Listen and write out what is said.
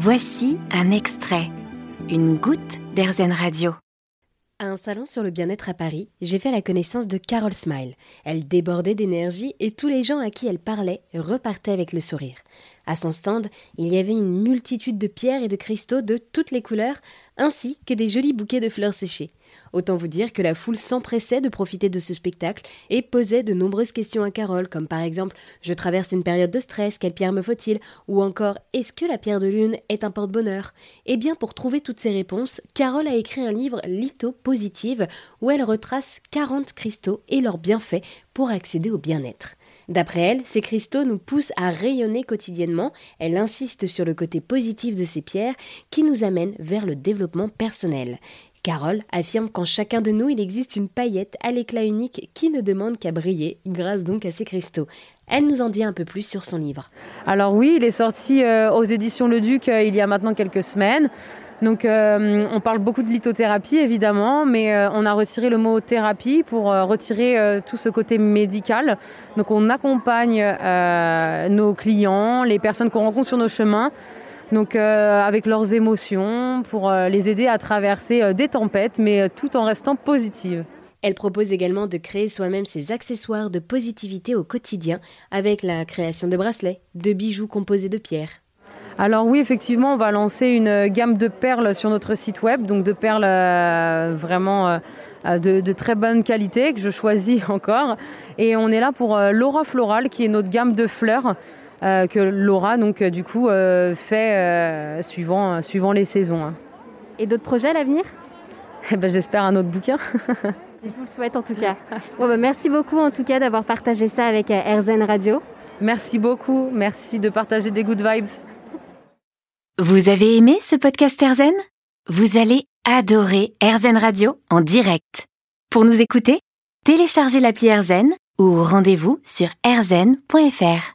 Voici un extrait, une goutte d'Airzen Radio. À un salon sur le bien-être à Paris, j'ai fait la connaissance de Carole Smile. Elle débordait d'énergie et tous les gens à qui elle parlait repartaient avec le sourire. À son stand, il y avait une multitude de pierres et de cristaux de toutes les couleurs, ainsi que des jolis bouquets de fleurs séchées. Autant vous dire que la foule s'empressait de profiter de ce spectacle et posait de nombreuses questions à Carole, comme par exemple Je traverse une période de stress, quelle pierre me faut-il? Ou encore Est-ce que la pierre de lune est un porte-bonheur? Eh bien, pour trouver toutes ces réponses, Carole a écrit un livre Litho Positive où elle retrace 40 cristaux et leurs bienfaits pour accéder au bien-être. D'après elle, ces cristaux nous poussent à rayonner quotidiennement. Elle insiste sur le côté positif de ces pierres qui nous amènent vers le développement personnel. Carole affirme qu'en chacun de nous, il existe une paillette à l'éclat unique qui ne demande qu'à briller, grâce donc à ces cristaux. Elle nous en dit un peu plus sur son livre. Alors oui, il est sorti euh, aux éditions Le Duc euh, il y a maintenant quelques semaines. Donc euh, on parle beaucoup de lithothérapie évidemment, mais on a retiré le mot thérapie pour retirer tout ce côté médical. Donc on accompagne nos clients, les personnes qu'on rencontre sur nos chemins donc euh, avec leurs émotions pour euh, les aider à traverser euh, des tempêtes, mais tout en restant positive. Elle propose également de créer soi-même ses accessoires de positivité au quotidien avec la création de bracelets, de bijoux composés de pierres. Alors oui, effectivement, on va lancer une gamme de perles sur notre site web, donc de perles vraiment de, de, très bonne qualité que je choisis encore. Et on est là pour Laura Floral, qui est notre gamme de fleurs euh, que Laura donc euh, du coup euh, fait suivant, suivant les saisons. Hein. Et d'autres projets à l'avenir? Eh ben, J'espère un autre bouquin. Je vous le souhaite en tout cas. Bon, bah, merci beaucoup en tout cas d'avoir partagé ça avec RZN Radio. Merci beaucoup, merci de partager des good vibes. Vous avez aimé ce podcast RZN Vous allez adorer RZN Radio en direct. Pour nous écouter, téléchargez l'appli RZN ou rendez-vous sur rzn.fr.